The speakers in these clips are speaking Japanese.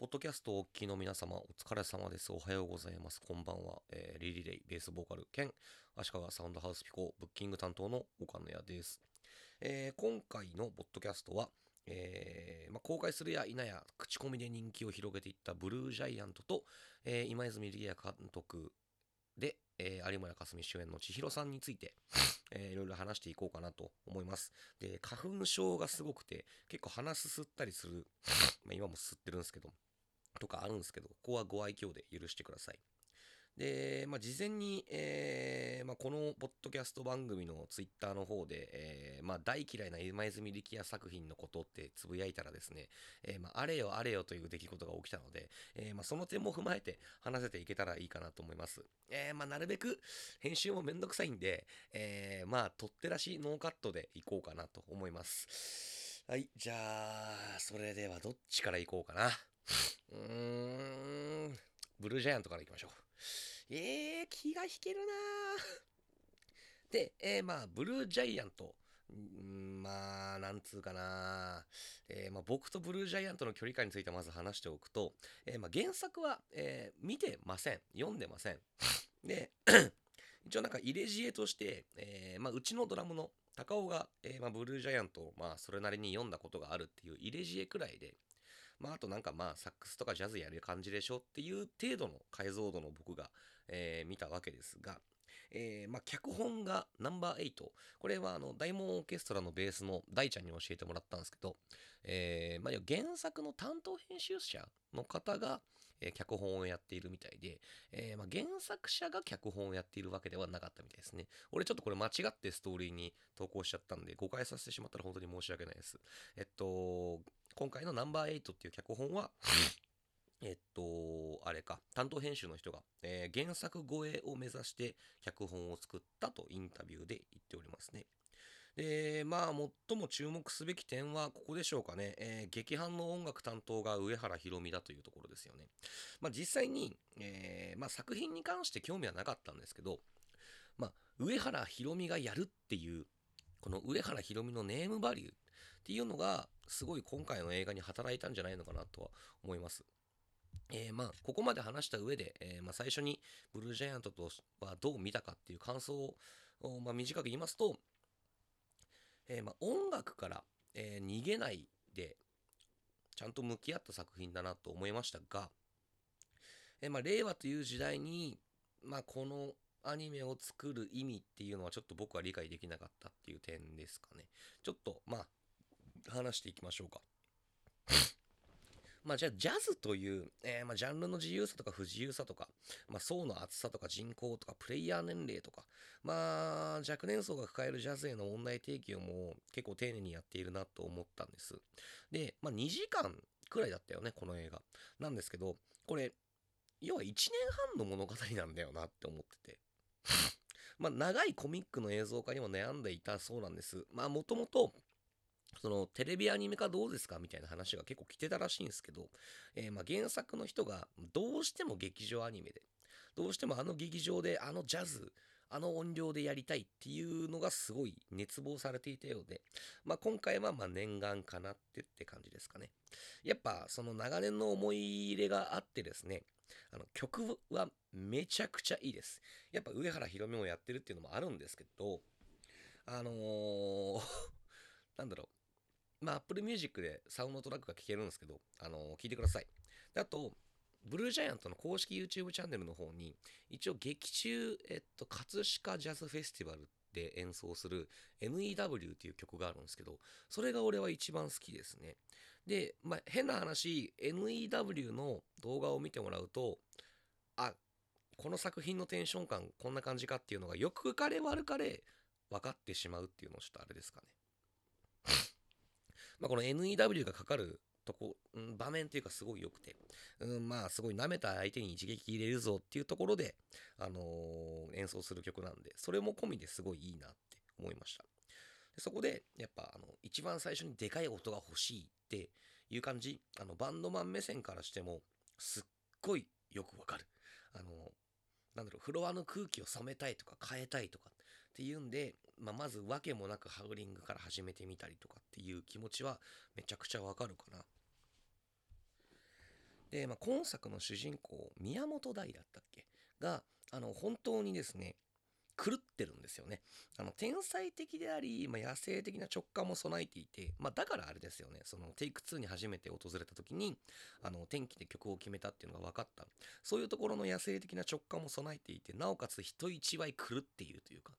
ポッドキャストをお聞きの皆様、お疲れ様です。おはようございます。こんばんは。えー、リリレイ、ベースボーカル兼、足利サウンドハウスピコ、ブッキング担当の岡野屋です。えー、今回のポッドキャストは、えーまあ、公開するや否や口コミで人気を広げていったブルージャイアントと、えー、今泉理也監督で、えー、有村架純主演の千尋さんについて、えー、いろいろ話していこうかなと思います。で、花粉症がすごくて、結構鼻すすったりする、まあ、今も吸ってるんですけど、とかあるんですけど、ここはご愛嬌で許してください。で、まあ、事前に、えー、まあ、このポッドキャスト番組のツイッターの方で、えー、まあ、大嫌いな今泉力也作品のことってつぶやいたらですね、えー、まあ、れよあれよという出来事が起きたので、えま、その点も踏まえて話せていけたらいいかなと思います。えま、なるべく編集もめんどくさいんで、えま、取ってらしいノーカットでいこうかなと思います。はい、じゃあ、それではどっちからいこうかな。うーん、ブルージャイアントからいきましょう。えー、気が引けるなで、えー、まあ、ブルージャイアント。んまあ、なんつうかな、えーまあ、僕とブルージャイアントの距離感についてまず話しておくと、えーまあ、原作は、えー、見てません。読んでません。で、一応なんか入れ知恵として、えーまあ、うちのドラムの高尾が、えーまあ、ブルージャイアントを、まあ、それなりに読んだことがあるっていう入れ知恵くらいで、まあ、あとなんかまあ、サックスとかジャズやる感じでしょっていう程度の解像度の僕が、えー、見たわけですが、えー、まあ、脚本がナンバー8。これはあの、ダイモンオーケストラのベースの大ちゃんに教えてもらったんですけど、えー、まあ、原作の担当編集者の方が、え脚本をやっているみたいで、えー、ま、原作者が脚本をやっているわけではなかったみたいですね。俺ちょっとこれ間違ってストーリーに投稿しちゃったんで、誤解させてしまったら本当に申し訳ないです。えっと、今回のナンバー8っていう脚本は、えっと、あれか、担当編集の人が、えー、原作超えを目指して脚本を作ったとインタビューで言っておりますね。で、まあ、最も注目すべき点はここでしょうかね。えー、劇伴の音楽担当が上原ひろみだというところですよね。まあ、実際に、えー、まあ、作品に関して興味はなかったんですけど、まあ、上原ひろみがやるっていう、この上原ひろみのネームバリューっていうのが、すごい今回の映画に働いたんじゃないのかなとは思います。えー、まあ、ここまで話した上で、えー、まあ、最初にブルージャイアントとはどう見たかっていう感想を、まあ、短く言いますと、えー、まあ、音楽から、え逃げないで、ちゃんと向き合った作品だなと思いましたが、えまあ、令和という時代に、まあ、このアニメを作る意味っていうのはちょっと僕は理解できなかったっていう点ですかね。ちょっと、まあ、話していきましょうか。まあじゃあジャズという、えー、まあジャンルの自由さとか不自由さとか、まあ層の厚さとか人口とかプレイヤー年齢とか、まあ若年層が抱えるジャズへの問題提起をも結構丁寧にやっているなと思ったんです。で、まあ2時間くらいだったよね、この映画。なんですけど、これ、要は1年半の物語なんだよなって思ってて。まあ長いコミックの映像化にも悩んでいたそうなんです。まあもともとそのテレビアニメ化どうですかみたいな話が結構来てたらしいんですけど、えー、ま原作の人がどうしても劇場アニメで、どうしてもあの劇場であのジャズ、あの音量でやりたいっていうのがすごい熱望されていたようで、まあ、今回はま念願かなってって感じですかね。やっぱその長年の思い入れがあってですね、あの曲はめちゃくちゃいいです。やっぱ上原ひろみもやってるっていうのもあるんですけど、あのー、なんだろう、まあ、Apple Music でサウンドトラックが聴けるんですけど、あのー、聞いてください。であと、ブルージャイアントの公式 YouTube チャンネルの方に、一応劇中、えっと、葛飾ジャズフェスティバルで演奏する NEW っていう曲があるんですけど、それが俺は一番好きですね。で、まあ、変な話、NEW の動画を見てもらうと、あ、この作品のテンション感こんな感じかっていうのがよくかれ悪かれ分かってしまうっていうのをちょっとあれですかね。まあ、この NEW がかかるとこ、うん、場面っていうかすごい良くて、うん、まあすごい舐めた相手に一撃入れるぞっていうところで、あのー、演奏する曲なんで、それも込みですごいいいなって思いました。でそこで、やっぱあの、一番最初にでかい音が欲しいっていう感じ、あの、バンドマン目線からしても、すっごいよくわかる。あの、なんだろう、フロアの空気を染めたいとか変えたいとかっていうんで、まあ、まず訳もなくハウリングから始めてみたりとかっていう気持ちはめちゃくちゃわかるかな。で、まあ、今作の主人公、宮本大だったっけ？が、あの、本当にですね、狂ってるんですよね。あの、天才的であり、まあ、野生的な直感も備えていて、まあ、だからあれですよね、その、テイク2に初めて訪れた時に、あの、天気で曲を決めたっていうのが分かった。そういうところの野生的な直感も備えていて、なおかつ人一倍狂っているというか、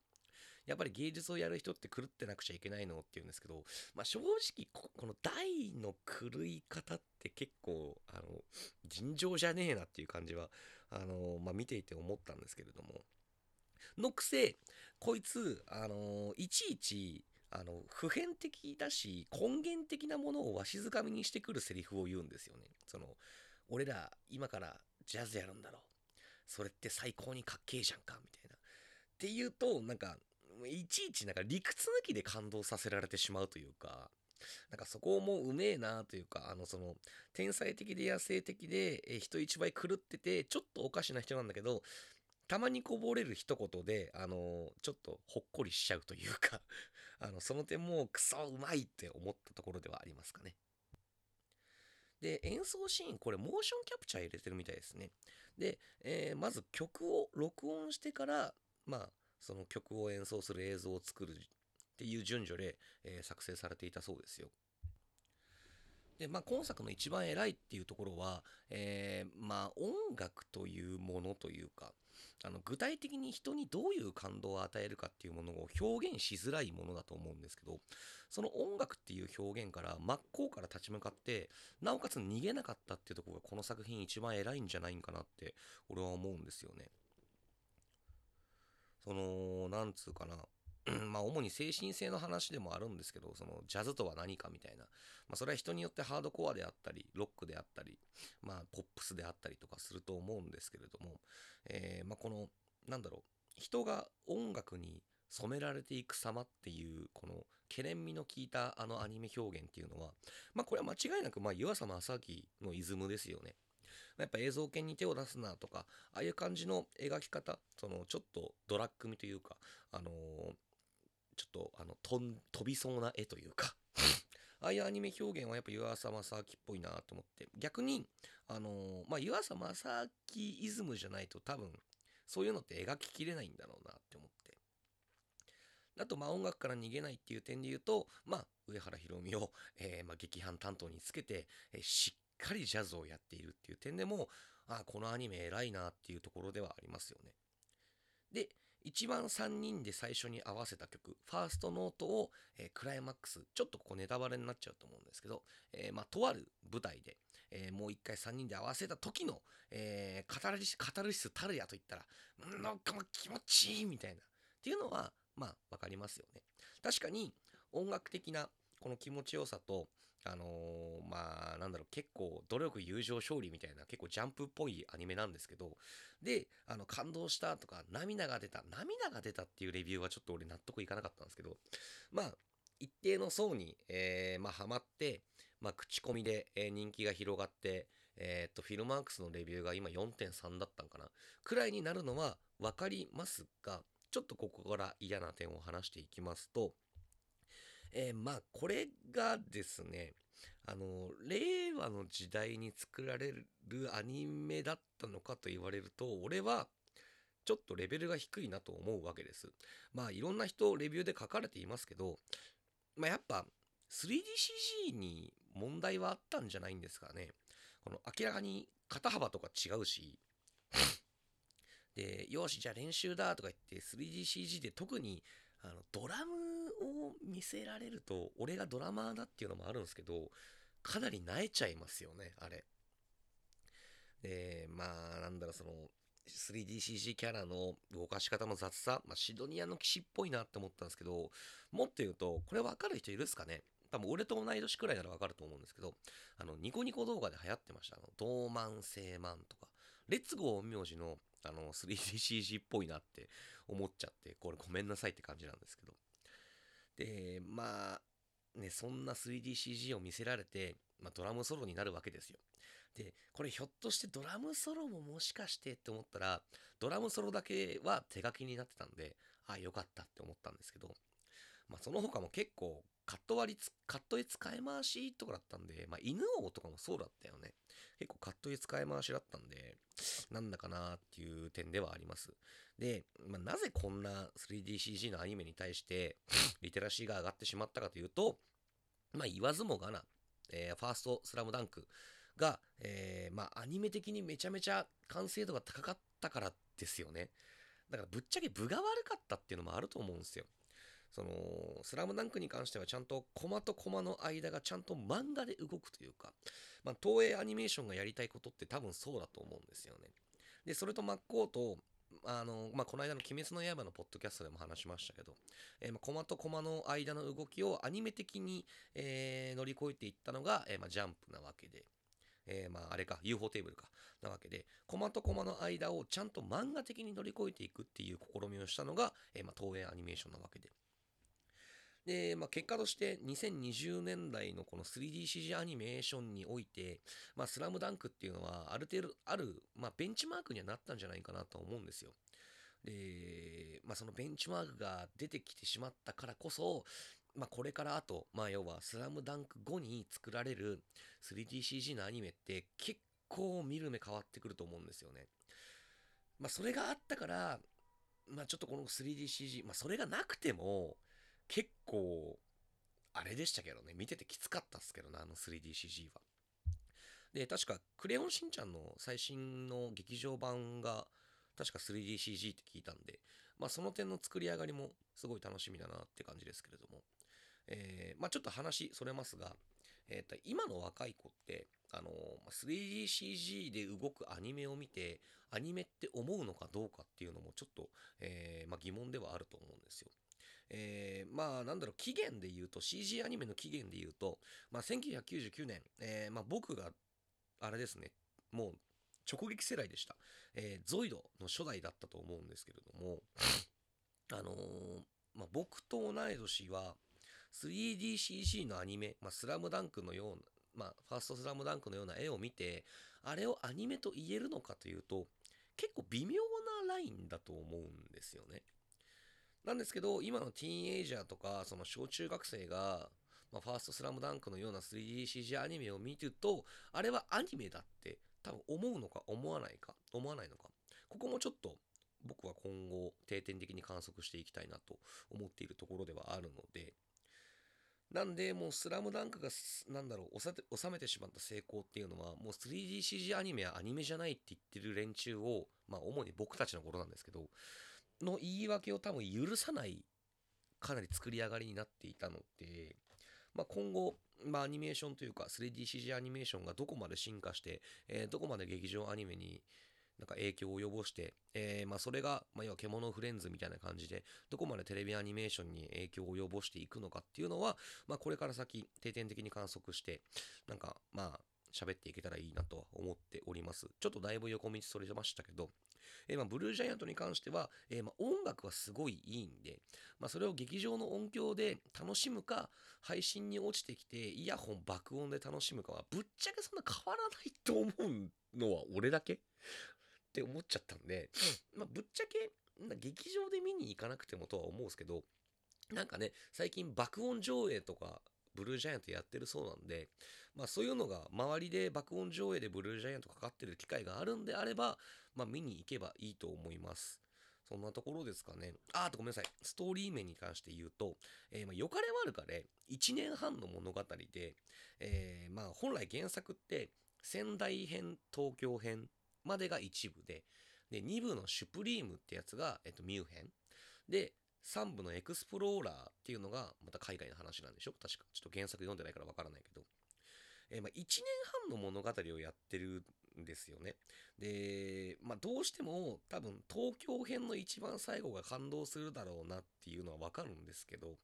やっぱり芸術をやる人って狂ってなくちゃいけないのって言うんですけど、まあ、正直こ、この大の狂い方って結構、あの、尋常じゃねえなっていう感じは、あの、まあ、見ていて思ったんですけれども、のくせ、こいつ、あのいちいち、あの、普遍的だし、根源的なものをわしづかみにしてくるセリフを言うんですよね。その、俺ら、今からジャズやるんだろう。それって最高にかっけえじゃんか、みたいな。っていうと、なんか、もういちいちなんか理屈抜きで感動させられてしまうというか、なんかそこもうめえなというか、あのその天才的で野生的で、え人一倍狂ってて、ちょっとおかしな人なんだけど、たまにこぼれる一言で、あのちょっとほっこりしちゃうというか あの、その点もクソうまいって思ったところではありますかね。で、演奏シーン、これモーションキャプチャー入れてるみたいですね。で、えー、まず曲を録音してから、まあ、その曲を演奏する映像を作るっていう順序で、えー、作成されていたそうですよ。で、まあ、今作の一番偉いっていうところは、えー、まあ、音楽というものというか、あの具体的に人にどういう感動を与えるかっていうものを表現しづらいものだと思うんですけど、その音楽っていう表現から真っ向から立ち向かって、なおかつ逃げなかったっていうところがこの作品一番偉いんじゃないんかなって俺は思うんですよね。その、なんつうかな。まあ、主に精神性の話でもあるんですけど、その、ジャズとは何かみたいな。まあ、それは人によってハードコアであったり、ロックであったり、まあ、ポップスであったりとかすると思うんですけれども、えー、まあ、この、なんだろう、人が音楽に染められていく様っていう、この、けれんみの効いたあのアニメ表現っていうのは、まあ、これは間違いなく、まあ、湯浅正明のイズムですよね。やっぱ映像系に手を出すなとか、ああいう感じの描き方、そのちょっとドラッグ味というか、あのー、ちょっとあの飛びそうな絵というか ああいうアニメ表現はやっぱ湯浅正明っぽいなと思って、逆に、あのー、まあ、湯浅正明イズムじゃないと多分、そういうのって描ききれないんだろうなって思って。あと、まあ、音楽から逃げないっていう点で言うと、まあ、上原ひろみを、えー、まあ、劇伴担当につけて、えー、しっかりジャズをやっているっていう点でも、あこのアニメ偉いなっていうところではありますよね。で、一番3人で最初に合わせた曲、ファーストノートを、えー、クライマックス、ちょっとここネタバレになっちゃうと思うんですけど、えー、まあ、とある舞台で、えー、もう一回3人で合わせた時の、えカタルシカタルシスたるやと言ったら、なんかもう気持ちいいみたいな、っていうのは、まあ、わかりますよね。確かに、音楽的なこの気持ちよさと、あのー、まあ、なんだろう、結構、努力、友情、勝利みたいな、結構ジャンプっぽいアニメなんですけど、で、あの、感動したとか、涙が出た、涙が出たっていうレビューはちょっと俺納得いかなかったんですけど、まあ、一定の層に、えー、まあ、ハマって、まあ、口コミで、えー、人気が広がって、えー、っと、フィルマークスのレビューが今4.3だったんかな、くらいになるのは分かりますが、ちょっとここから嫌な点を話していきますと、えー、まあ、これがですね、あの、令和の時代に作られるアニメだったのかと言われると、俺は、ちょっとレベルが低いなと思うわけです。まあ、いろんな人、レビューで書かれていますけど、まあ、やっぱ、3DCG に問題はあったんじゃないんですかね。この明らかに肩幅とか違うし、で、よし、じゃあ練習だとか言って 3DCG で特にあの、ドラム見せられると、俺がドラマーだっていうのもあるんですけど、かなり萎えちゃいますよね、あれ。で、まあ、なんだろう、その、3DCG キャラの動かし方の雑さ、まあ、シドニアの騎士っぽいなって思ったんですけど、もっと言うと、これわかる人いるっすかね？多分俺と同い年くらいならわかると思うんですけど、あの、ニコニコ動画で流行ってました。あの、ドーマン、セーマンとか、レッツゴー陰陽師のあの、3DCG っぽいなって思っちゃって、これごめんなさいって感じなんですけど。で、まあ、ね、そんな 3DCG を見せられて、まあ、ドラムソロになるわけですよ。で、これひょっとしてドラムソロももしかしてって思ったら、ドラムソロだけは手書きになってたんで、ああ、よかったって思ったんですけど、まあ、その他も結構カット割り、カット絵使い回しとかだったんで、まあ、犬王とかもそうだったよね。結構カット絵使い回しだったんで、なんだかなっていう点ではあります。で、まあ、なぜこんな 3DCG のアニメに対して リテラシーが上がってしまったかというと、まあ、言わずもがな、えー、ファーストスラムダンクが、えー、まあ、アニメ的にめちゃめちゃ完成度が高かったからですよね。だからぶっちゃけ分が悪かったっていうのもあると思うんですよ。その、スラムダンクに関してはちゃんとコマとコマの間がちゃんと漫画で動くというか、まあ、東映アニメーションがやりたいことって多分そうだと思うんですよね。で、それと真っ向と、あの、まあ、この間の鬼滅の刃のポッドキャストでも話しましたけど、えー、まあ、コマとコマの間の動きをアニメ的に、えー、乗り越えていったのが、えー、まあ、ジャンプなわけで、えー、まあ、あれか、UFO テーブルか、なわけで、コマとコマの間をちゃんと漫画的に乗り越えていくっていう試みをしたのが、えー、まあ、東映アニメーションなわけで。で、まあ、結果として2020年代のこの 3DCG アニメーションにおいて、まあ、スラムダンクっていうのはある程度ある、まあ、ベンチマークにはなったんじゃないかなと思うんですよ。で、まあ、そのベンチマークが出てきてしまったからこそ、まあ、これからあと、まあ、要はスラムダンク後に作られる 3DCG のアニメって結構見る目変わってくると思うんですよね。まあ、それがあったから、まあ、ちょっとこの 3DCG、まあ、それがなくても、結構、あれでしたけどね、見ててきつかったっすけどね、あの 3DCG は。で、確か、クレヨンしんちゃんの最新の劇場版が、確か 3DCG って聞いたんで、まあその点の作り上がりもすごい楽しみだなって感じですけれども、えー、まあちょっと話それますが、えー、と今の若い子って、あの 3DCG で動くアニメを見て、アニメって思うのかどうかっていうのもちょっと、えー、まあ、疑問ではあると思うんですよ。えー、まあなんだろう、期限で言うと、CG アニメの期限で言うと、まあ1999年、えー、まあ僕が、あれですね、もう直撃世代でした。えー、ゾイドの初代だったと思うんですけれども、あのー、まあ僕と同い年は、3DCG のアニメ、まあ、スラムダンクのような、まあ、ファーストスラムダンクのような絵を見て、あれをアニメと言えるのかというと、結構微妙なラインだと思うんですよね。なんですけど、今のティーンエイジャーとか、その小中学生が、まあ、ファーストスラムダンクのような 3DCG アニメを見てると、あれはアニメだって多分思うのか思わないか、思わないのか。ここもちょっと僕は今後定点的に観測していきたいなと思っているところではあるので、なんで、もうスラムダンクが、なんだろう、収めてしまった成功っていうのは、もう 3DCG アニメはアニメじゃないって言ってる連中を、まあ主に僕たちの頃なんですけど、の言い訳を多分許さないかなり作り上がりになっていたので、まあ、今後、まあ、アニメーションというか 3DCG アニメーションがどこまで進化して、えー、どこまで劇場アニメになんか影響を及ぼして、えー、まあそれが、まあ、要は獣フレンズみたいな感じで、どこまでテレビアニメーションに影響を及ぼしていくのかっていうのは、まあこれから先定点的に観測して、なんかまあ喋っていけたらいいなとは思っております。ちょっとだいぶ横道それましたけど、えー、まあ、ブルージャイアントに関しては、えー、まあ、音楽はすごいいいんで、まあ、それを劇場の音響で楽しむか、配信に落ちてきて、イヤホン爆音で楽しむかは、ぶっちゃけそんな変わらないと思うのは俺だけ？って思っちゃったんで、まあ、ぶっちゃけ、劇場で見に行かなくてもとは思うんですけど、なんかね、最近爆音上映とか、ブルージャイアントやってるそうなんで、まあそういうのが周りで爆音上映でブルージャイアントかかってる機会があるんであれば、まあ見に行けばいいと思います。そんなところですかね。あ、あとごめんなさい。ストーリー面に関して言うと、えー、まあ、よかれ悪かれ、1年半の物語で、えー、まあ、本来原作って、仙台編、東京編までが一部で、で、2部のシュプリームってやつが、えっと、ミュー編。で、3部のエクスプローラーっていうのが、また海外の話なんでしょ？確か。ちょっと原作読んでないからわからないけど。えー、まあ、1年半の物語をやってるんですよね。で、まあ、どうしても多分東京編の一番最後が感動するだろうなっていうのはわかるんですけど、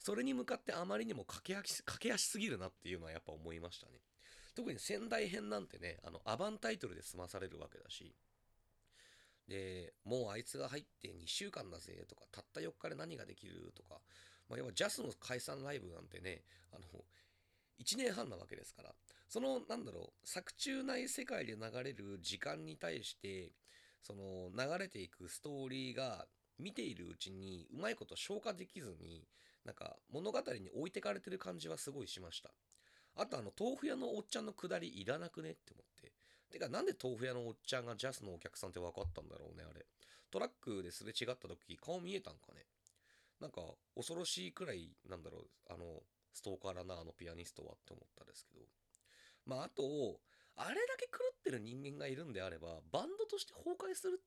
それに向かってあまりにも駆け足駆け足すぎるなっていうのはやっぱ思いましたね。特に仙台編なんてね、あの、アバンタイトルで済まされるわけだし、で、もうあいつが入って2週間だぜとか、たった4日で何ができるとか、まあ、要はジャスの解散ライブなんてね、あの、1年半なわけですから、その、なんだろう、作中内世界で流れる時間に対して、その、流れていくストーリーが、見ているうちにうまいこと消化できずに、なんか物語に置いてかれてる感じはすごいしました。あとあの豆腐屋のおっちゃんのくだりいらなくねって思て。かなんで豆腐屋のおっちゃんがジャスのお客さんって分かったんだろうねあれ。トラックですれ違った時顔見えたんかね。なんか恐ろしいくらいなんだろうあのストーカーだなあのピアニストはって思ったんですけど。まああとあれだけ狂ってる人間がいるんであればバンドとして崩壊する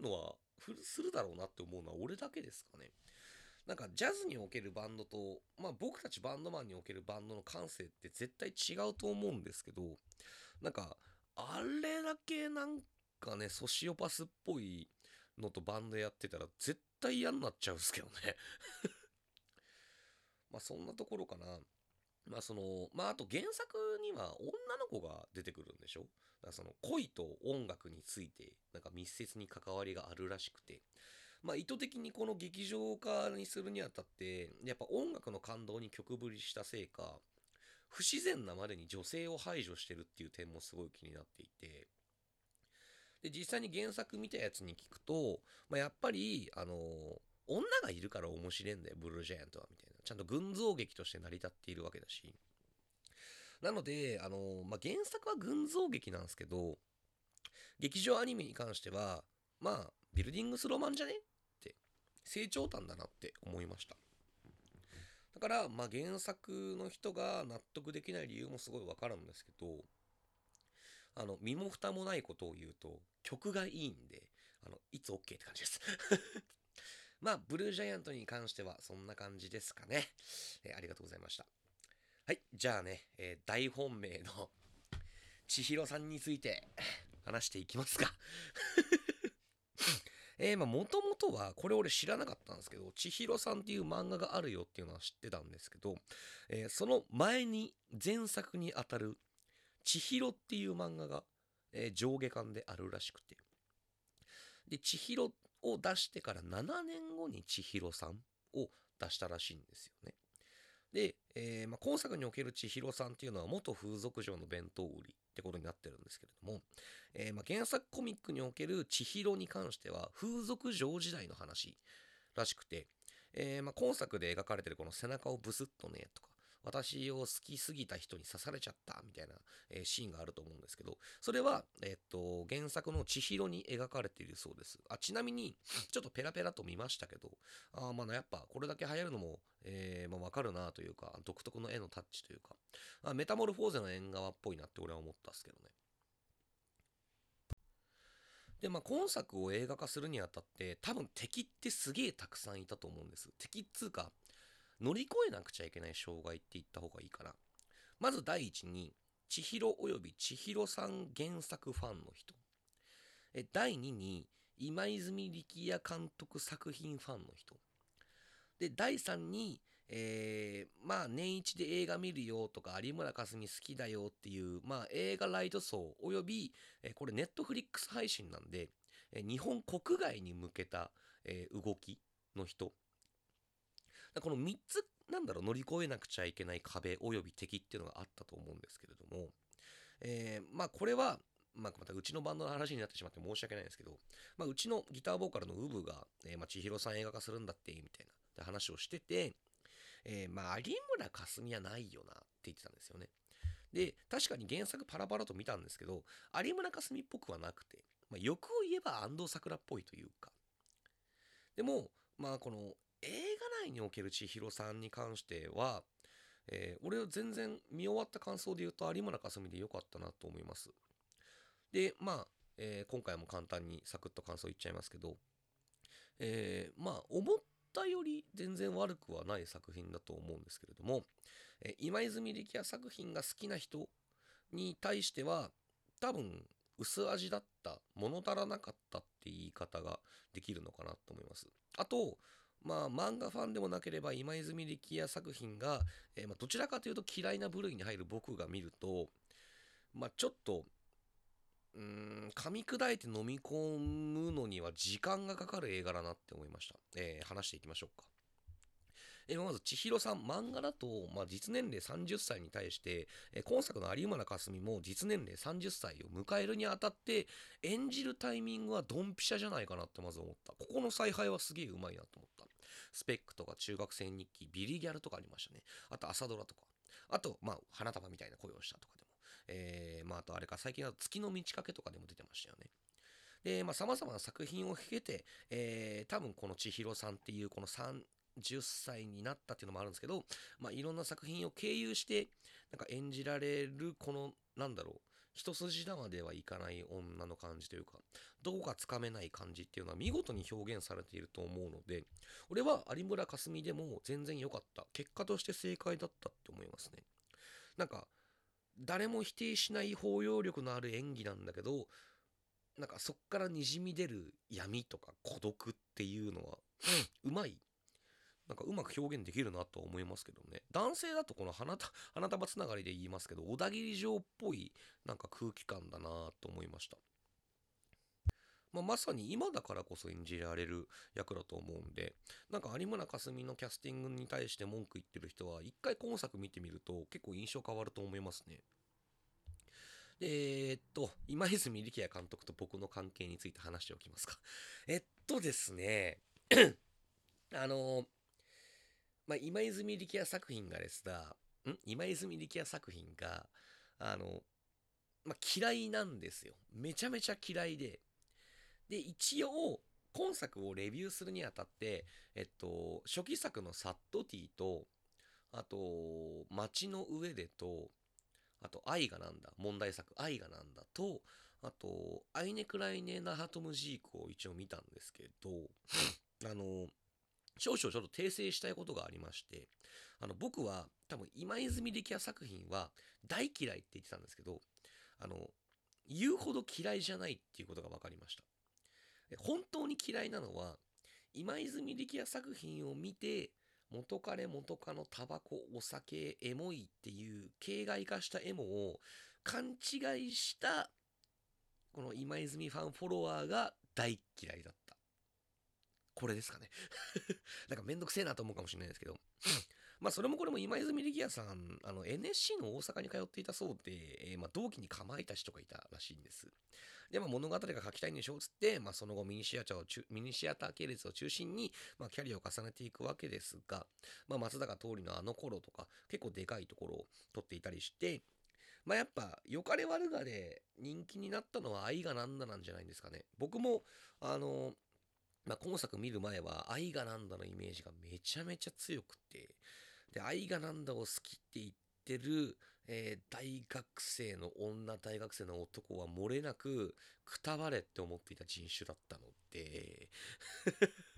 のはするだろうなって思うのは俺だけですかね。なんかジャズにおけるバンドと、まあ僕たちバンドマンにおけるバンドの感性って絶対違うと思うんですけど、なんか、あれだけなんかね、ソシオパスっぽいのとバンドやってたら絶対嫌になっちゃうんですけどね。まあそんなところかな。まあその、まああと原作には女の子が出てくるんでしょ？だからその恋と音楽についてなんか密接に関わりがあるらしくて、まあ、意図的にこの劇場化にするにあたって、やっぱ音楽の感動に曲振りしたせいか、不自然なまでに女性を排除してるっていう点もすごい気になっていて、で、実際に原作見たやつに聞くと、まあ、やっぱり、あの女がいるから面白いんだよ、ブルージャイアントは、みたいな。ちゃんと群像劇として成り立っているわけだし。なので、あのまあ、原作は群像劇なんですけど、劇場アニメに関しては、まあ、ビルディングスロマンじゃねって成長端だなって思いました。から、まあ、原作の人が納得できない理由もすごいわかるんですけど、あの、身も蓋もないことを言うと、曲がいいんで、あの、いつ OK って感じです まあ、ブルージャイアントに関してはそんな感じですかね。えー、ありがとうございました。はい、じゃあね、えー、大本命の千尋さんについて話していきますかえー、まあ、もともとは、これ俺知らなかったんですけど、千尋さんっていう漫画があるよっていうのは知ってたんですけど、えー、その前に前作にあたる、千尋っていう漫画が、えー、上下巻であるらしくて。で、千尋を出してから7年後に千尋さんを出したらしいんですよね。で、えー、まあ、今作における千尋さんっていうのは元風俗嬢の弁当売りってことになってるんですけれども、えー、まあ、原作コミックにおける千尋に関しては風俗嬢時代の話らしくて、えー、まあ、今作で描かれてるこの背中をブスッとねとか私を好きすぎた人に刺されちゃったみたいな、えー、シーンがあると思うんですけど、それは、えー、っと、原作の千尋に描かれているそうです。あ、ちなみに、ちょっとペラペラと見ましたけど、あまあ、やっぱこれだけ流行るのも、えー、まあ、わかるなというか、独特の絵のタッチというか、あメタモルフォーゼの縁側っぽいなって俺は思ったんですけどね。で、まあ、今作を映画化するにあたって、多分敵ってすげえたくさんいたと思うんです。敵っつうか、乗り越えなくちゃいけない障害って言った方がいいかな。まず第一に、千尋及び千尋さん原作ファンの人。え第2に、今泉力也監督作品ファンの人。で、第3に、えー、まあ年一で映画見るよとか有村架純好きだよっていう、まあ映画ライト層および、えー、これネットフリックス配信なんで、えー、日本国外に向けた、えー、動きの人。この3つなんだろう乗り越えなくちゃいけない壁および敵っていうのがあったと思うんですけれども、えー、まあこれはまあ、またうちのバンドの話になってしまって申し訳ないんですけど、まあ、うちのギターボーカルのウブが、えー、まあ、千尋さん映画化するんだって、みたいな。って話をしてて、えー、まあ、有村架純はないよなって言ってたんですよね。で、確かに原作パラパラと見たんですけど、有村架純っぽくはなくて、まあ、欲を言えば安藤桜っぽいというか。でも、まあ、この映画内における千尋さんに関しては、えー、俺は全然見終わった感想で言うと有村架純で良かったなと思います。で、まあ、えー、今回も簡単にサクッと感想言っちゃいますけど、えー、まあ、思ったより全然悪くはない作品だと思うんですけれども、え今泉力也作品が好きな人に対しては、多分、薄味だった、物足らなかったって言い方ができるのかなと思います。あと、まあ、漫画ファンでもなければ今泉力也作品が、えー、まあ、どちらかというと嫌いな部類に入る僕が見ると、まあ、ちょっと、うん、噛み砕いて飲み込むのには時間がかかる映画だなって思いました。えー、話していきましょうか。えまず千尋さん漫画だと、まあ、実年齢30歳に対して、え今作の有馬かすみも実年齢30歳を迎えるにあたって演じるタイミングはドンピシャじゃないかなってまず思った。ここの采配はすげえうまいなと思った。スペックとか中学生日記ビリギャルとかありましたね。あと朝ドラとか。あとまあ花束みたいな声をしたとかえー、まああとあれか最近だと月の満ち欠けとかでも出てましたよねで、まあ、様々な作品を経て、えー、多分この千尋さんっていうこの30歳になったっていうのもあるんですけど、まあ、いろんな作品を経由して、なんか演じられる、この、なんだろう、一筋縄ではいかない女の感じというか、どこかつかめない感じっていうのは見事に表現されていると思うので、俺は有村架純でも全然良かった。結果として正解だったって思いますね。なんか、誰も否定しない包容力のある演技なんだけど、なんかそっからにじみ出る闇とか孤独っていうのは、うまい。なんかうまく表現できるなと思いますけどね。男性だとこの花花束つながりで言いますけど、小田切城っぽいなんか空気感だなと思いました。まあ、まさに今だからこそ演じられる役だと思うんで、なんか有村架純のキャスティングに対して文句言ってる人は、一回今作見てみると結構印象変わると思いますね。えー、っと、今泉力也監督と僕の関係について話しておきますか。えっとですね、あの、まあ、今泉力也作品がですが、ん？今泉力也作品が、あの、まあ、嫌いなんですよ。めちゃめちゃ嫌いで。で、一応、今作をレビューするにあたって、えっと、初期作のサットティと、あと、街の上でと、あと、愛がなんだ、問題作、愛がなんだと、あと、アイネクライネ・ナハトムジークを一応見たんですけど、あの、少々ちょっと訂正したいことがありまして、あの、僕は多分今泉力也作品は大嫌いって言ってたんですけど、あの、言うほど嫌いじゃないっていうことが分かりました。本当に嫌いなのは、今泉力也作品を見て、元彼元カノタバコお酒エモいっていう形骸化したエモを勘違いしたこの今泉ファンフォロワーが大嫌いだった。これですかね。なんかめんどくせえなと思うかもしれないですけど。まあそれもこれも今泉力也さん、あの NSC の大阪に通っていたそうで、えー、まあ同期にかまいたちとかいたらしいんです。で、まあ物語が書きたいんでしょうつって、まあその後ミニシアターをミニシアター系列を中心に、まあキャリアを重ねていくわけですが、まあ松坂桃李のあの頃とか結構でかいところを取っていたりして、まあやっぱ、良かれ悪がで人気になったのは愛がなんだなんじゃないんですかね。僕も、あの、まあ、今作見る前は愛がなんだのイメージがめちゃめちゃ強くて、で、愛がなんだを好きって言ってる、えー、大学生の女大学生の男は漏れなくくたばれって思っていた人種だったので。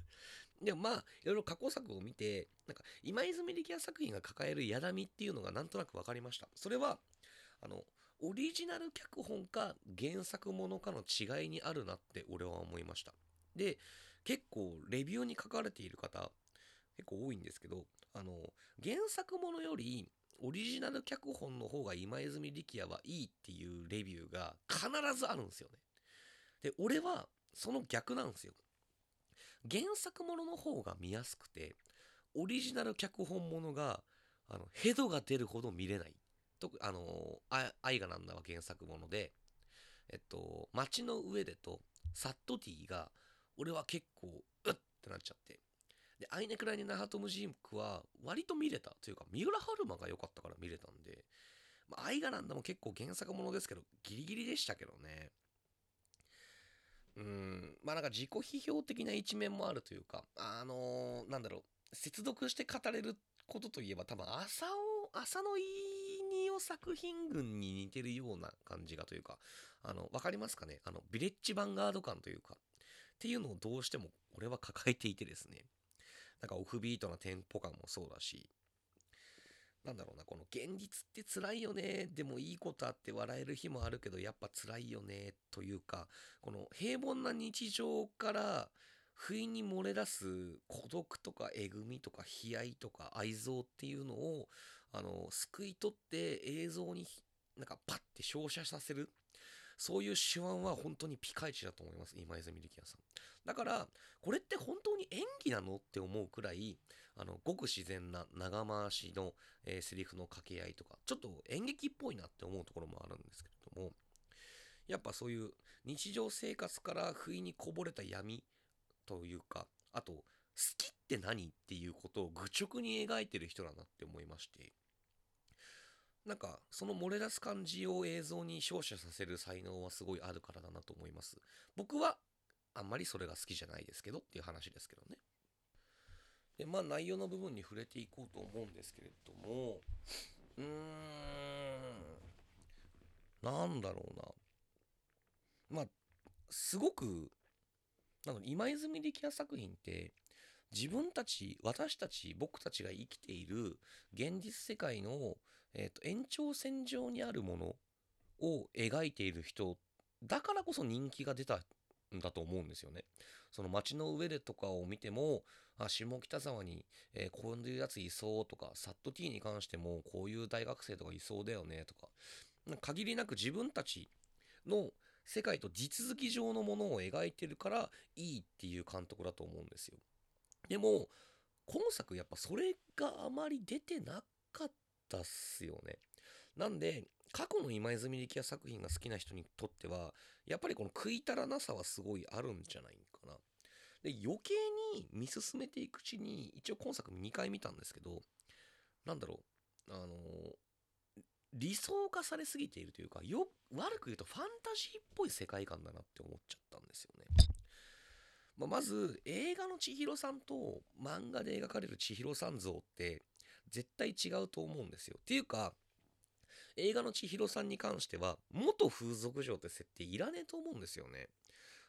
でもまあいろいろ過去作を見てなんか今泉力也作品が抱えるやだみっていうのがなんとなく分かりました。それはあのオリジナル脚本か原作ものかの違いにあるなって俺は思いました。で結構レビューに書かれている方結構多いんですけどあの、原作ものより、オリジナル脚本の方が今泉力也はいいっていうレビューが必ずあるんですよね。で、俺はその逆なんですよ。原作ものの方が見やすくて、オリジナル脚本ものが、あの、ヘドが出るほど見れない。とあの、愛がなんだは原作もので、えっと、街の上でと、サットティが、俺は結構、うっってなっちゃって。で、アイネクライネナハトムジークは割と見れたというか、三浦春馬が良かったから見れたんで、まあ、愛がなんだも結構原作ものですけど、ギリギリでしたけどね。うん、まあなんか自己批評的な一面もあるというか、あのー、なんだろう、接続して語れることといえば多分朝を、朝のいにお作品群に似てるような感じがというか、あの、わかりますかね？あの、ビレッジヴァンガード感というか、っていうのをどうしても俺は抱えていてですね。なんかオフビートなテンポ感もそうだし、なんだろうな、この現実って辛いよね。でもいいことあって笑える日もあるけど、やっぱ辛いよね。というか、この平凡な日常から不意に漏れ出す孤独とかえぐみとか悲哀とか愛憎っていうのを、あの、救い取って映像になんかパッて照射させる。そういう手腕は本当にピカイチだと思います。今泉力也さん。だから、これって本当に演技なのって思うくらい、あの、ごく自然な長回しの、えー、セリフの掛け合いとか、ちょっと演劇っぽいなって思うところもあるんですけれども、やっぱそういう日常生活から不意にこぼれた闇というか、あと、好きって何っていうことを愚直に描いてる人だなって思いまして、なんか、その漏れ出す感じを映像に照射させる才能はすごいあるからだなと思います。僕は、あんまりそれが好きじゃないですけどっていう話ですけどね。で、まあ内容の部分に触れていこうと思うんですけれども、うーん、なんだろうな。まあ、すごく、なの今泉力也作品って自分たち、私たち、僕たちが生きている現実世界の、えーと、延長線上にあるものを描いている人だからこそ人気が出ただと思うんですよね。その街の上でとかを見ても、あ、下北沢に、えー、こういうやついそうとか、サット T に関してもこういう大学生とかいそうだよねとか、限りなく自分たちの世界と地続き上のものを描いてるからいいっていう監督だと思うんですよ。でも、今作やっぱそれがあまり出てなかったっすよね。なんで、過去の今泉力也作品が好きな人にとっては、やっぱりこの食い足らなさはすごいあるんじゃないかな。で、余計に見進めていくうちに、一応今作2回見たんですけど、なんだろう、あの、理想化されすぎているというか、よ、悪く言うとファンタジーっぽい世界観だなって思っちゃったんですよね。まあ、まず、映画の千尋さんと漫画で描かれる千尋さん像って絶対違うと思うんですよ。っていうか、映画の千尋さんに関しては、元風俗嬢って設定いらねえと思うんですよね。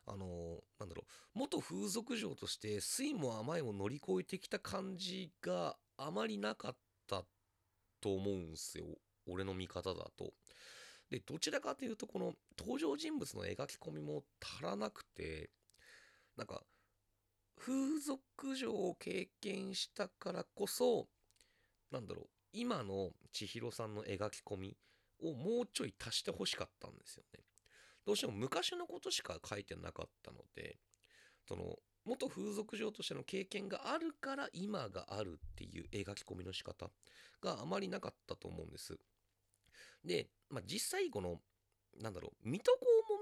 あのなんだろう、元風俗嬢として酸も甘いも乗り越えてきた感じがあまりなかったと思うんすよ。俺の見方だと。で、どちらかというと、この登場人物の描き込みも足らなくて、なんか、風俗嬢を経験したからこそ、なんだろう、今の千尋さんの描き込みをもうちょい足してほしかったんですよね。どうしても昔のことしか書いてなかったので、その、元風俗嬢としての経験があるから今があるっていう描き込みの仕方があまりなかったと思うんです。で、まあ、実際このなんだろう、水戸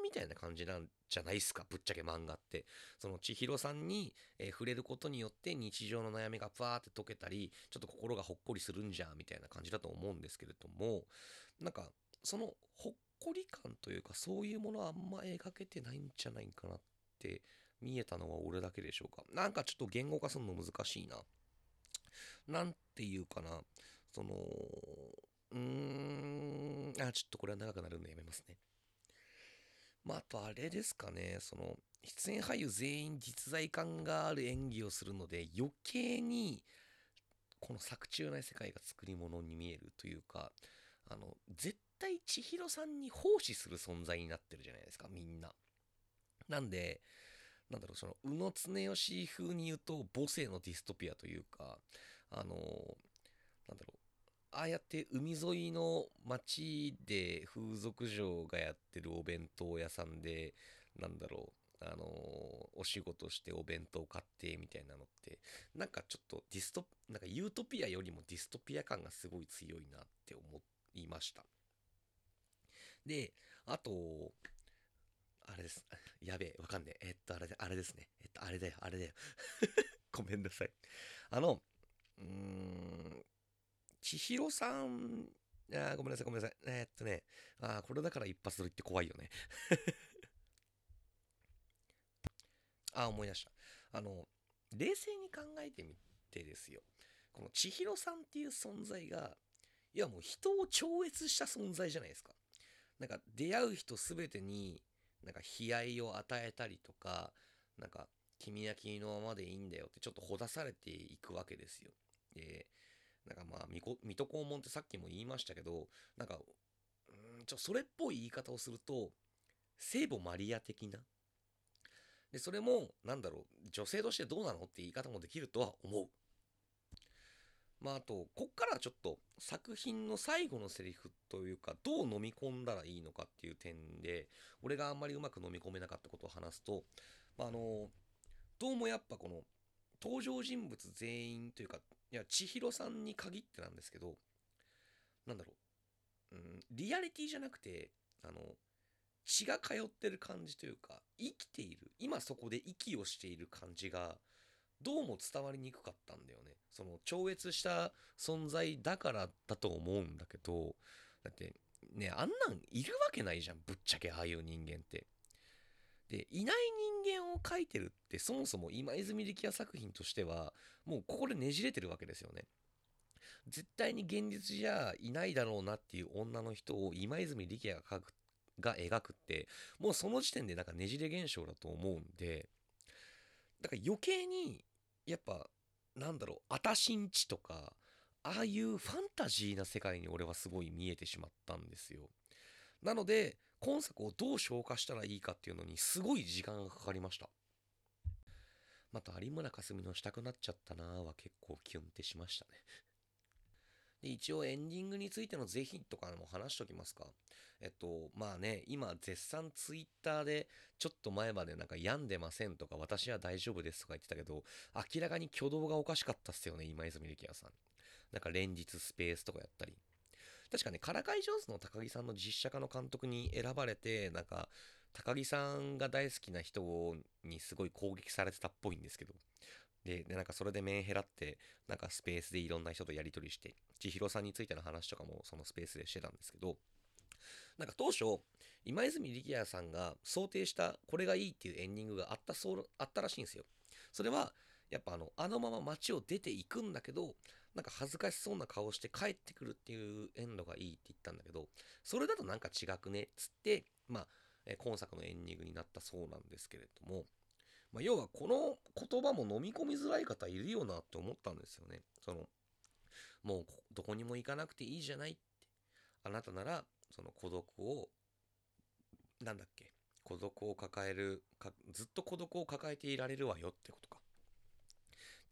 みたいな感じなんじゃないですか、ぶっちゃけ漫画って。その千尋さんに、えー、触れることによって日常の悩みがふわーって解けたり、ちょっと心がほっこりするんじゃ、みたいな感じだと思うんですけれども、なんか、そのほっこり感というか、そういうものはあんま描けてないんじゃないかなって見えたのは俺だけでしょうか。なんかちょっと言語化するの難しいな。なんていうかな、その、うーん、あ、ちょっとこれは長くなるんでやめますね。まあ、あとあれですかね、その、出演俳優全員実在感がある演技をするので、余計に、この作中ない世界が作り物に見えるというか、あの、絶対千尋さんに奉仕する存在になってるじゃないですか、みんな。なんで、なんだろう、その、宇野常義風に言うと、母性のディストピアというか、あの、なんだろう、ああやって海沿いの町で風俗嬢がやってるお弁当屋さんで、なんだろう、あのー、お仕事してお弁当買ってみたいなのって、なんかちょっとディスト、なんかユートピアよりもディストピア感がすごい強いなって思いました。で、あと、あれです。やべえ、わかんねえ。えっと、あれで、あれですね。えっと、あれだよ、あれだよ。ごめんなさい。あの、うーん、千尋さん、あごめんなさい、ごめんなさい。えー、っとね、あこれだから一発撮りって怖いよね。あ、思い出した。あの、冷静に考えてみてですよ。この千尋さんっていう存在が、いやもう人を超越した存在じゃないですか。なんか出会う人すべてに、なんか悲哀を与えたりとか、なんか君は君のままでいいんだよってちょっとほだされていくわけですよ。で、なんかまあ、水戸黄門ってさっきも言いましたけど、なんか、うん、ちょ、それっぽい言い方をすると、聖母マリア的な？で、それも、なんだろう、女性としてどうなのって言い方もできるとは思う。まあ、あと、こっからちょっと作品の最後のセリフというか、どう飲み込んだらいいのかっていう点で、俺があんまりうまく飲み込めなかったことを話すと、まあ、あの、どうもやっぱこの、登場人物全員というかいや千尋さんに限ってなんですけどなんだろう、うん、リアリティじゃなくてあの血が通ってる感じというか生きている今そこで息をしている感じがどうも伝わりにくかったんだよね。その超越した存在だからだと思うんだけどだってねあんなんいるわけないじゃんぶっちゃけああいう人間って。でいない人間を描いてるってそもそも今泉力也作品としてはもうここでねじれてるわけですよね。絶対に現実じゃいないだろうなっていう女の人を今泉力也が描くが描くってもうその時点でなんかねじれ現象だと思うんでだから余計にやっぱなんだろうあたしんちとかああいうファンタジーな世界に俺はすごい見えてしまったんですよ。なので今作をどう消化したらいいかっていうのにすごい時間がかかりましたまた有村架純のしたくなっちゃったなーは結構キュンってしましたねで一応エンディングについての是非とかも話しときますかえっと、まあね、今絶賛ツイッターでちょっと前までなんか病んでませんとか私は大丈夫ですとか言ってたけど、明らかに挙動がおかしかったっすよね、今泉力也さん。なんか連日スペースとかやったり。確かね、からかい上手の高木さんの実写化の監督に選ばれて、なんか、高木さんが大好きな人にすごい攻撃されてたっぽいんですけど。で、でなんかそれでメンヘラって、なんかスペースでいろんな人とやり取りして、千尋さんについての話とかもそのスペースでしてたんですけど、なんか当初、今泉力也さんが想定したこれがいいっていうエンディングがあったそうあったらしいんですよ。それは、やっぱあの、あのまま街を出ていくんだけど、なんか恥ずかしそうな顔して帰ってくるっていうエンドがいいって言ったんだけど、それだとなんか違くねっつって、まあ、え今作のエンディングになったそうなんですけれども、まあ、要はこの言葉も飲み込みづらい方いるよなって思ったんですよね。その、もうどこにも行かなくていいじゃないって。あなたならその孤独をなんだっけ孤独を抱えるずっと孤独を抱えていられるわよってことか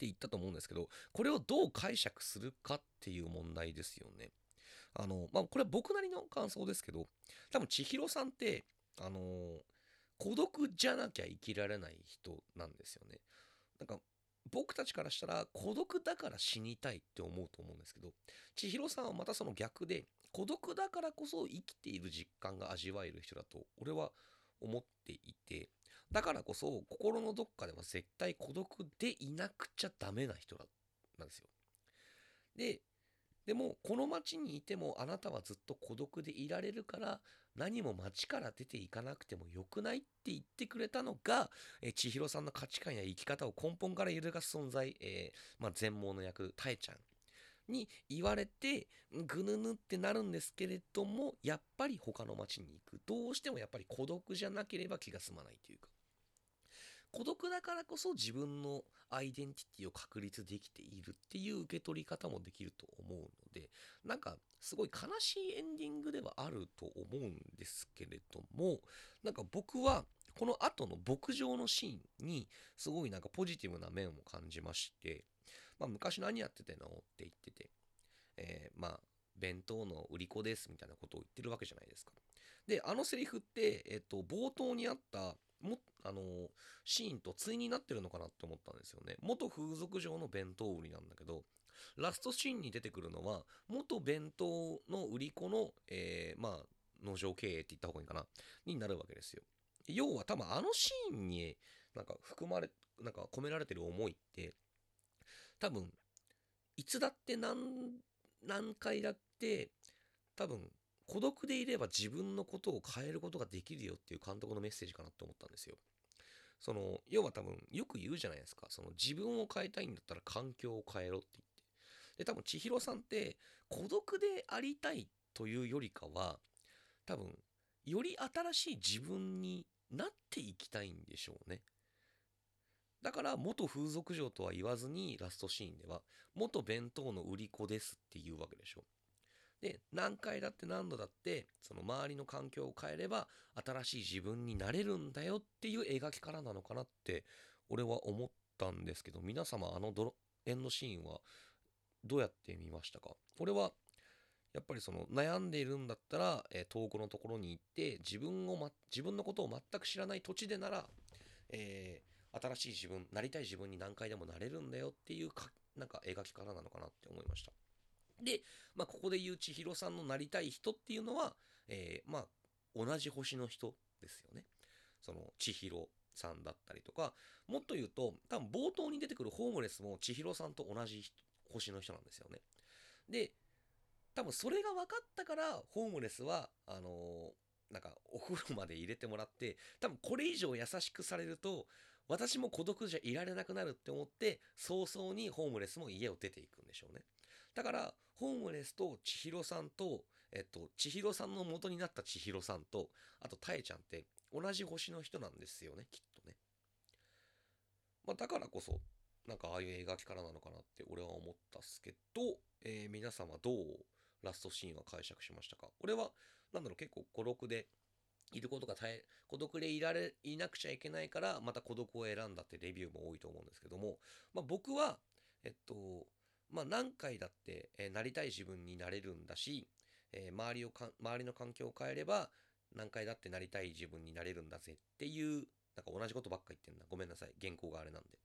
って言ったと思うんですけどこれをどう解釈するかっていう問題ですよね。あのまあこれは僕なりの感想ですけど多分千尋さんってあの孤独じゃなきゃ生きられない人なんですよね。なんか僕たちからしたら孤独だから死にたいって思うと思うんですけど千尋さんはまたその逆で孤独だからこそ生きている実感が味わえる人だと俺は思っていてだからこそ心のどっかでは絶対孤独でいなくちゃダメな人なんですよ。ででもこの街にいてもあなたはずっと孤独でいられるから何も街から出ていかなくてもよくないって言ってくれたのが、え千尋さんの価値観や生き方を根本から揺るがす存在、えー、まあ、全盲の役、たえちゃんに言われてぐぬぬってなるんですけれどもやっぱり他の町に行くどうしてもやっぱり孤独じゃなければ気が済まないというか孤独だからこそ自分のアイデンティティを確立できているっていう受け取り方もできると思うのでなんかすごい悲しいエンディングではあると思うんですけれどもなんか僕はこの後の牧場のシーンにすごいなんかポジティブな面を感じましてまあ、昔何やってたのって言ってて、えー、まあ、弁当の売り子ですみたいなことを言ってるわけじゃないですか。で、あのセリフって、えっと、冒頭にあった、も、あのシーンと対になってるのかなって思ったんですよね。元風俗嬢の弁当売りなんだけど、ラストシーンに出てくるのは、元弁当の売り子の、えー、まあ、農場経営って言った方がいいかな、になるわけですよ。要は多分あのシーンになんか含まれ、なんか込められてる思いって、多分いつだって何何回だって多分孤独でいれば自分のことを変えることができるよっていう監督のメッセージかなって思ったんですよ。その要は多分よく言うじゃないですかその自分を変えたいんだったら環境を変えろって言ってで多分千尋さんって孤独でありたいというよりかは多分より新しい自分になっていきたいんでしょうねだから元風俗嬢とは言わずにラストシーンでは元弁当の売り子ですっていうわけでしょ。で何回だって何度だってその周りの環境を変えれば新しい自分になれるんだよっていう描きからなのかなって俺は思ったんですけど皆様あのドロエンドシーンはどうやって見ましたか？俺はやっぱりその悩んでいるんだったら、えー、遠くのところに行って自分を、ま、自分のことを全く知らない土地でなら、えー新しい自分、なりたい自分に何回でもなれるんだよっていうか、なんか描き方なのかなって思いました。で、まあ、ここで言う千尋さんのなりたい人っていうのは、えー、まあ、同じ星の人ですよね。その、千尋さんだったりとか、もっと言うと、多分冒頭に出てくるホームレスも千尋さんと同じ星の人なんですよね。で、多分それが分かったから、ホームレスは、あのー、なんか、お風呂まで入れてもらって、多分これ以上優しくされると、私も孤独じゃいられなくなるって思って、早々にホームレスも家を出ていくんでしょうね。だから、ホームレスと千尋さんと、えっと、千尋さんの元になった千尋さんと、あと、たえちゃんって同じ星の人なんですよね、きっとね。まあ、だからこそ、なんかああいう描きからなのかなって俺は思ったっすけど、えー、皆様どうラストシーンは解釈しましたか？俺は、なんだろう、結構孤独で、いることが大孤独でいられ、いなくちゃいけないから、また孤独を選んだってレビューも多いと思うんですけども、まあ僕は、えっと、まあ、何回だって、えー、なりたい自分になれるんだし、えー、周りをか周りの環境を変えれば何回だってなりたい自分になれるんだぜっていうなんか同じことばっか言ってんだごめんなさい。原稿があれなんで。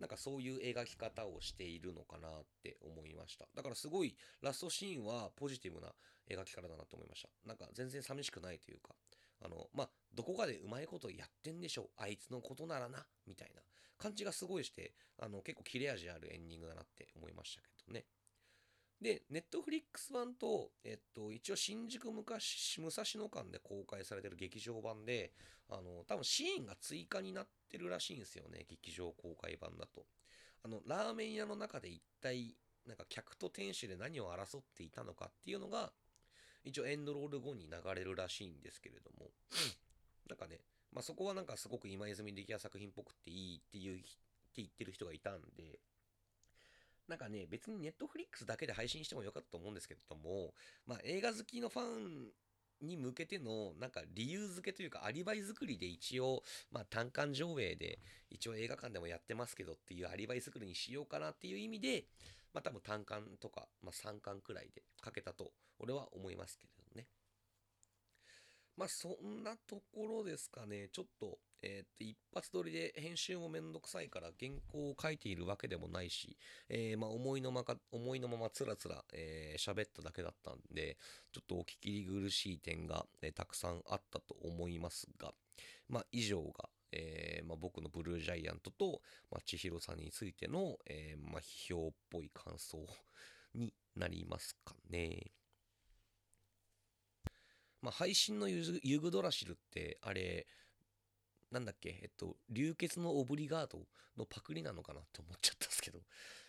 なんかそういう描き方をしているのかなって思いました。だからすごいラストシーンはポジティブな描き方だなと思いました。なんか全然寂しくないというかあのまあどこかでうまいことやってんでしょう。あいつのことならなみたいな。感じがすごいして、あの、結構切れ味あるエンディングだなって思いましたけどね。で、ネットフリックス版と、えっと、一応新宿昔、武蔵野間で公開されてる劇場版で、あの、多分シーンが追加になってるらしいんですよね、劇場公開版だと。あの、ラーメン屋の中で一体、なんか客と店主で何を争っていたのかっていうのが、一応エンドロール後に流れるらしいんですけれども、なんかね、まあ、そこはなんかすごく今泉力也作品っぽくていいっていう、って言ってる人がいたんで、なんかね、別にネットフリックスだけで配信してもよかったと思うんですけども、まあ、映画好きのファンに向けてのなんか理由付けというかアリバイ作りで一応、まあ、単館上映で一応映画館でもやってますけどっていうアリバイ作りにしようかなっていう意味で、まあ、多分単館とか、まあ、3巻くらいでかけたと俺は思いますけど。まあそんなところですかね。ちょっと、えっ、と、一発撮りで編集もめんどくさいから原稿を書いているわけでもないし、えー、まあ思いのまか、思いのままつらつら、えー、喋っただけだったんで、ちょっとお聞き苦しい点が、え、たくさんあったと思いますが、まあ以上が、えー、まあ、僕のブルージャイアントと、まあ、千尋さんについての、えー、まあ、批評っぽい感想になりますかね。まあ、配信のユグドラシルって、あれ、なんだっけ、えっと、流血のオブリガードのパクリなのかなって思っちゃったんですけど、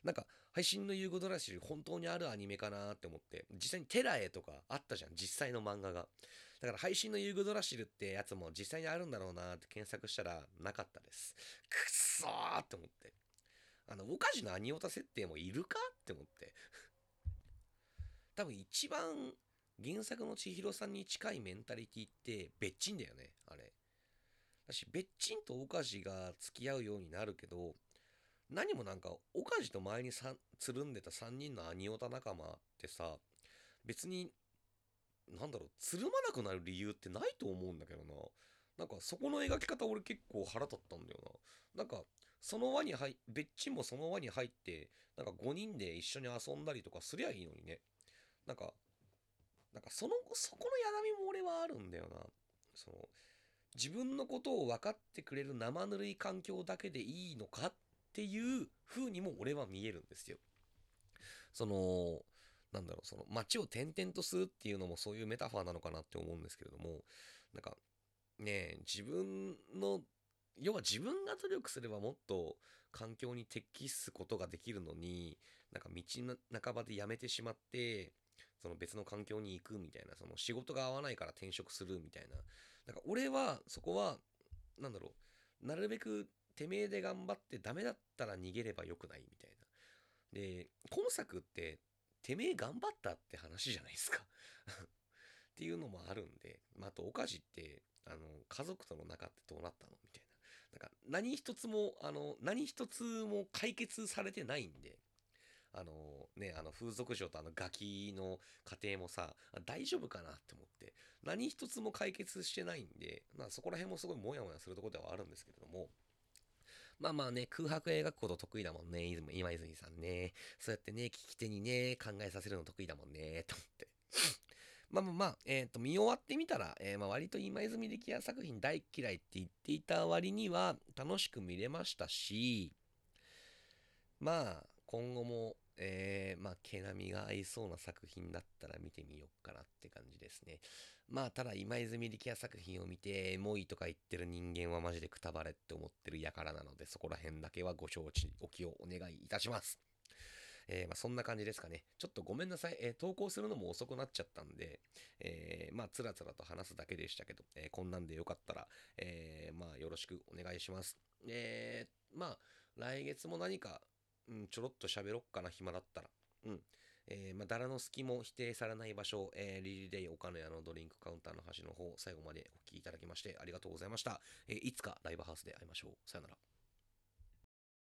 なんか、配信のユーグドラシル本当にあるアニメかなって思って、実際にテラエとかあったじゃん、実際の漫画が。だから配信のユーグドラシルってやつも実際にあるんだろうなって検索したらなかったです。くっそーって思って。あの、オカジのアニオタ設定もいるかって思って。多分一番原作の千尋さんに近いメンタリティって別チンだよね、あれ。だし、別チンとオカジが付き合うようになるけど、何もなんか、オカジと前につるんでた3人のアニオタ仲間ってさ、別に、なんだろう、つるまなくなる理由ってないと思うんだけどな。なんか、そこの描き方俺結構腹立ったんだよな。なんか、その輪に入、別チンもその輪に入って、なんか5人で一緒に遊んだりとかすりゃいいのにね。なんか、なんかその、そこのやだみも俺はあるんだよな。その、自分のことを分かってくれる生ぬるい環境だけでいいのかっていう風にも俺は見えるんですよ。その、なんだろう、その街を転々とするっていうのもそういうメタファーなのかなって思うんですけれども、なんか、ね自分の、要は自分が努力すればもっと環境に適すことができるのに、なんか道半ばでやめてしまって、その別の環境に行くみたいな、その仕事が合わないから転職するみたいな。なんか俺はそこは、なんだろう、なるべくてめえで頑張ってダメだったら逃げればよくないみたいな。で、今作っててめえ頑張ったって話じゃないですか っていうのもあるんで、まあ、あと、おかじって、あの、家族との仲ってどうなったのみたいな。なんか、何一つも、あの、何一つも解決されてないんで、あのね、あの風俗嬢とあのガキの家庭もさ、大丈夫かなって思って、何一つも解決してないんで、まあそこら辺もすごいモヤモヤするとこではあるんですけれども、まあまあね、空白描くこと得意だもんね、今泉さんね。そうやってね、聞き手にね、考えさせるの得意だもんね、と思って。まあまあまあ、えっ、ー、と、見終わってみたら、えー、まあ割と今泉力也作品大嫌いって言っていた割には楽しく見れましたし、まあ、今後も、えー、まあ、毛並みが合いそうな作品だったら見てみようかなって感じですね。まあ、ただ、今泉力也作品を見て、エモいとか言ってる人間はマジでくたばれって思ってる輩なので、そこら辺だけはご承知おきをお願いいたします。えー、まあ、そんな感じですかね。ちょっとごめんなさい。えー、投稿するのも遅くなっちゃったんで、えー、まあ、つらつらと話すだけでしたけど、えこんなんでよかったら、えまあ、よろしくお願いします。えまあ、来月も何か、うん、ちょろっと喋ろっかな、暇だったら。うん。えー、まあ、誰の隙も否定されない場所、えー、リリデイ岡野屋のドリンクカウンターの端の方、最後までお聴きいただきましてありがとうございました。えー、いつかライブハウスで会いましょう。さよなら。